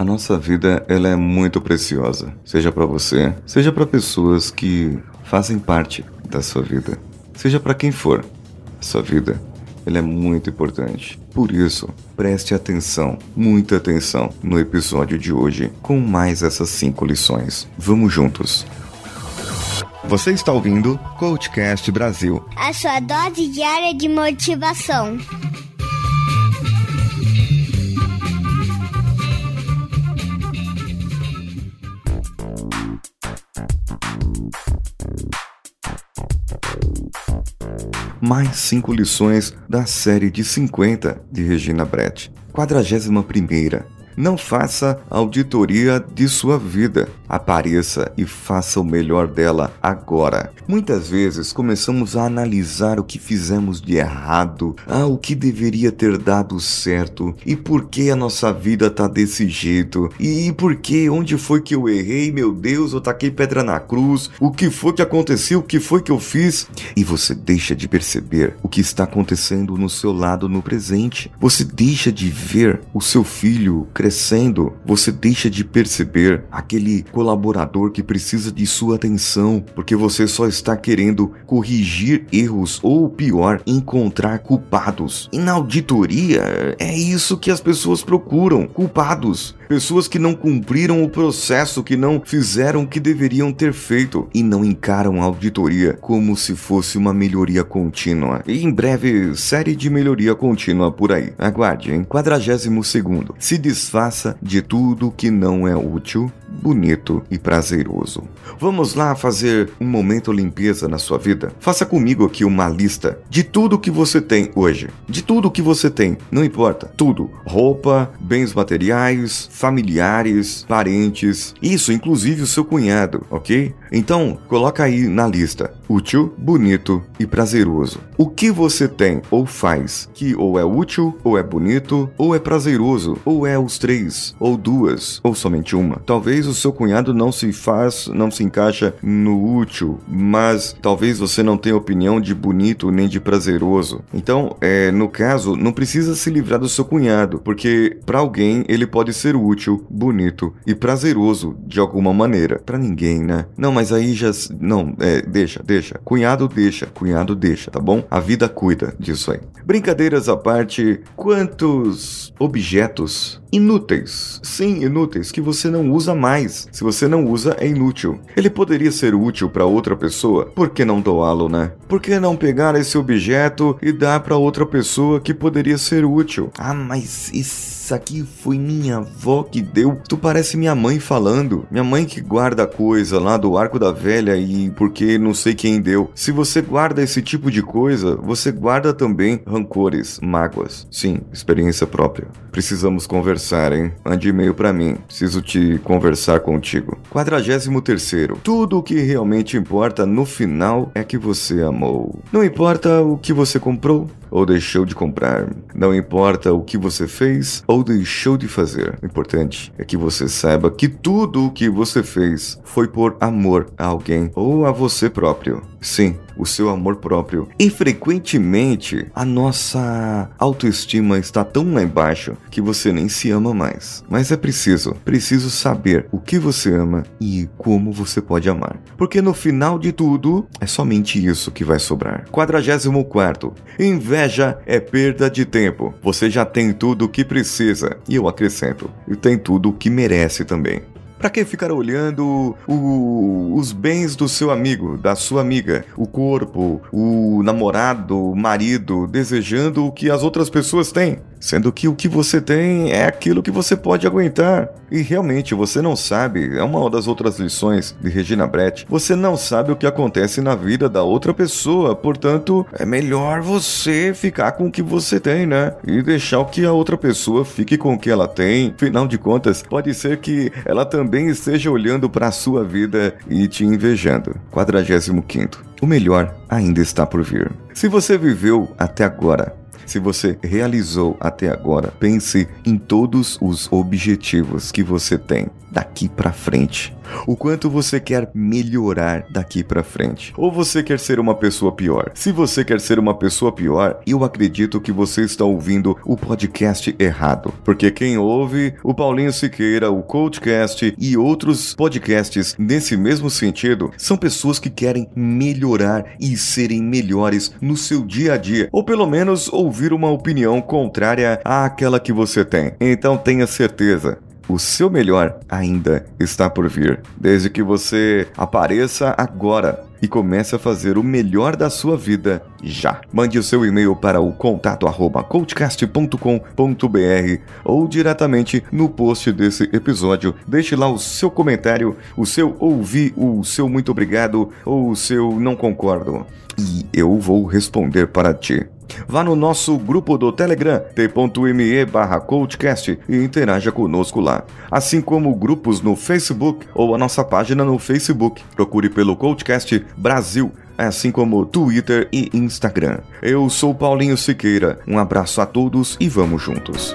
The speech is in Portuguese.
A nossa vida ela é muito preciosa, seja para você, seja para pessoas que fazem parte da sua vida, seja para quem for. A sua vida ela é muito importante. Por isso, preste atenção, muita atenção no episódio de hoje com mais essas cinco lições. Vamos juntos. Você está ouvindo Coachcast Brasil. A sua dose diária de motivação. Mais cinco lições da série de 50 de Regina Brett. 41 primeira. Não faça auditoria de sua vida. Apareça e faça o melhor dela agora. Muitas vezes começamos a analisar o que fizemos de errado, ah, o que deveria ter dado certo e por que a nossa vida tá desse jeito e por que, onde foi que eu errei, meu Deus, eu taquei pedra na cruz, o que foi que aconteceu, o que foi que eu fiz e você deixa de perceber o que está acontecendo no seu lado no presente. Você deixa de ver o seu filho crescendo, você deixa de perceber aquele colaborador que precisa de sua atenção, porque você só está querendo corrigir erros ou pior, encontrar culpados. E na auditoria é isso que as pessoas procuram, culpados. Pessoas que não cumpriram o processo, que não fizeram o que deveriam ter feito e não encaram a auditoria como se fosse uma melhoria contínua. E em breve, série de melhoria contínua por aí. Aguarde, em 42 segundo. Se desfaça de tudo que não é útil, bonito e prazeroso. Vamos lá fazer um momento limpeza na sua vida? Faça comigo aqui uma lista de tudo que você tem hoje. De tudo que você tem, não importa. Tudo. Roupa, bens materiais, familiares, parentes, isso inclusive o seu cunhado, ok? Então, coloca aí na lista: útil, bonito e prazeroso. O que você tem ou faz que ou é útil, ou é bonito, ou é prazeroso, ou é os três, ou duas, ou somente uma. Talvez o seu cunhado não se faz, não se encaixa no útil, mas talvez você não tenha opinião de bonito nem de prazeroso. Então, é, no caso, não precisa se livrar do seu cunhado, porque para alguém ele pode ser útil bonito e prazeroso de alguma maneira. Para ninguém, né? Não, mas aí já. Não, é, deixa, deixa. Cunhado deixa, cunhado deixa, tá bom? A vida cuida disso aí. Brincadeiras à parte, quantos objetos inúteis, sim, inúteis, que você não usa mais. Se você não usa, é inútil. Ele poderia ser útil para outra pessoa, por que não doá-lo, né? Por que não pegar esse objeto e dar para outra pessoa que poderia ser útil? Ah, mas isso aqui foi minha avó que deu. Tu parece minha mãe falando. Minha mãe que guarda coisa lá do da velha e porque não sei quem deu. Se você guarda esse tipo de coisa, você guarda também rancores, mágoas. Sim, experiência própria. Precisamos conversar, hein? Mande e-mail para mim. Preciso te conversar contigo. 43 Tudo o que realmente importa no final é que você amou. Não importa o que você comprou, ou deixou de comprar. Não importa o que você fez ou deixou de fazer. O importante é que você saiba que tudo o que você fez foi por amor a alguém ou a você próprio. Sim, o seu amor próprio. E frequentemente a nossa autoestima está tão lá embaixo que você nem se ama mais. Mas é preciso, preciso saber o que você ama e como você pode amar. Porque no final de tudo, é somente isso que vai sobrar. 44. Inveja é perda de tempo. Você já tem tudo o que precisa. E eu acrescento, e tem tudo o que merece também. Para que ficar olhando o, os bens do seu amigo, da sua amiga, o corpo, o namorado, o marido, desejando o que as outras pessoas têm? Sendo que o que você tem é aquilo que você pode aguentar. E realmente você não sabe, é uma das outras lições de Regina Brett, você não sabe o que acontece na vida da outra pessoa, portanto, é melhor você ficar com o que você tem, né? E deixar que a outra pessoa fique com o que ela tem. Afinal de contas, pode ser que ela também esteja olhando para a sua vida e te invejando. 45. O melhor ainda está por vir. Se você viveu até agora se você realizou até agora, pense em todos os objetivos que você tem daqui para frente. O quanto você quer melhorar daqui para frente. Ou você quer ser uma pessoa pior. Se você quer ser uma pessoa pior, eu acredito que você está ouvindo o podcast errado. Porque quem ouve o Paulinho Siqueira, o Coachcast e outros podcasts nesse mesmo sentido são pessoas que querem melhorar e serem melhores no seu dia a dia. Ou pelo menos ouvir uma opinião contrária àquela que você tem. Então tenha certeza, o seu melhor ainda está por vir, desde que você apareça agora e comece a fazer o melhor da sua vida já. Mande o seu e-mail para o contato ou diretamente no post desse episódio. Deixe lá o seu comentário, o seu ouvi, o seu muito obrigado ou o seu não concordo. E eu vou responder para ti. Vá no nosso grupo do Telegram, t.me barra coachcast e interaja conosco lá. Assim como grupos no Facebook ou a nossa página no Facebook. Procure pelo Coachcast Brasil assim como Twitter e Instagram. Eu sou Paulinho Siqueira, um abraço a todos e vamos juntos.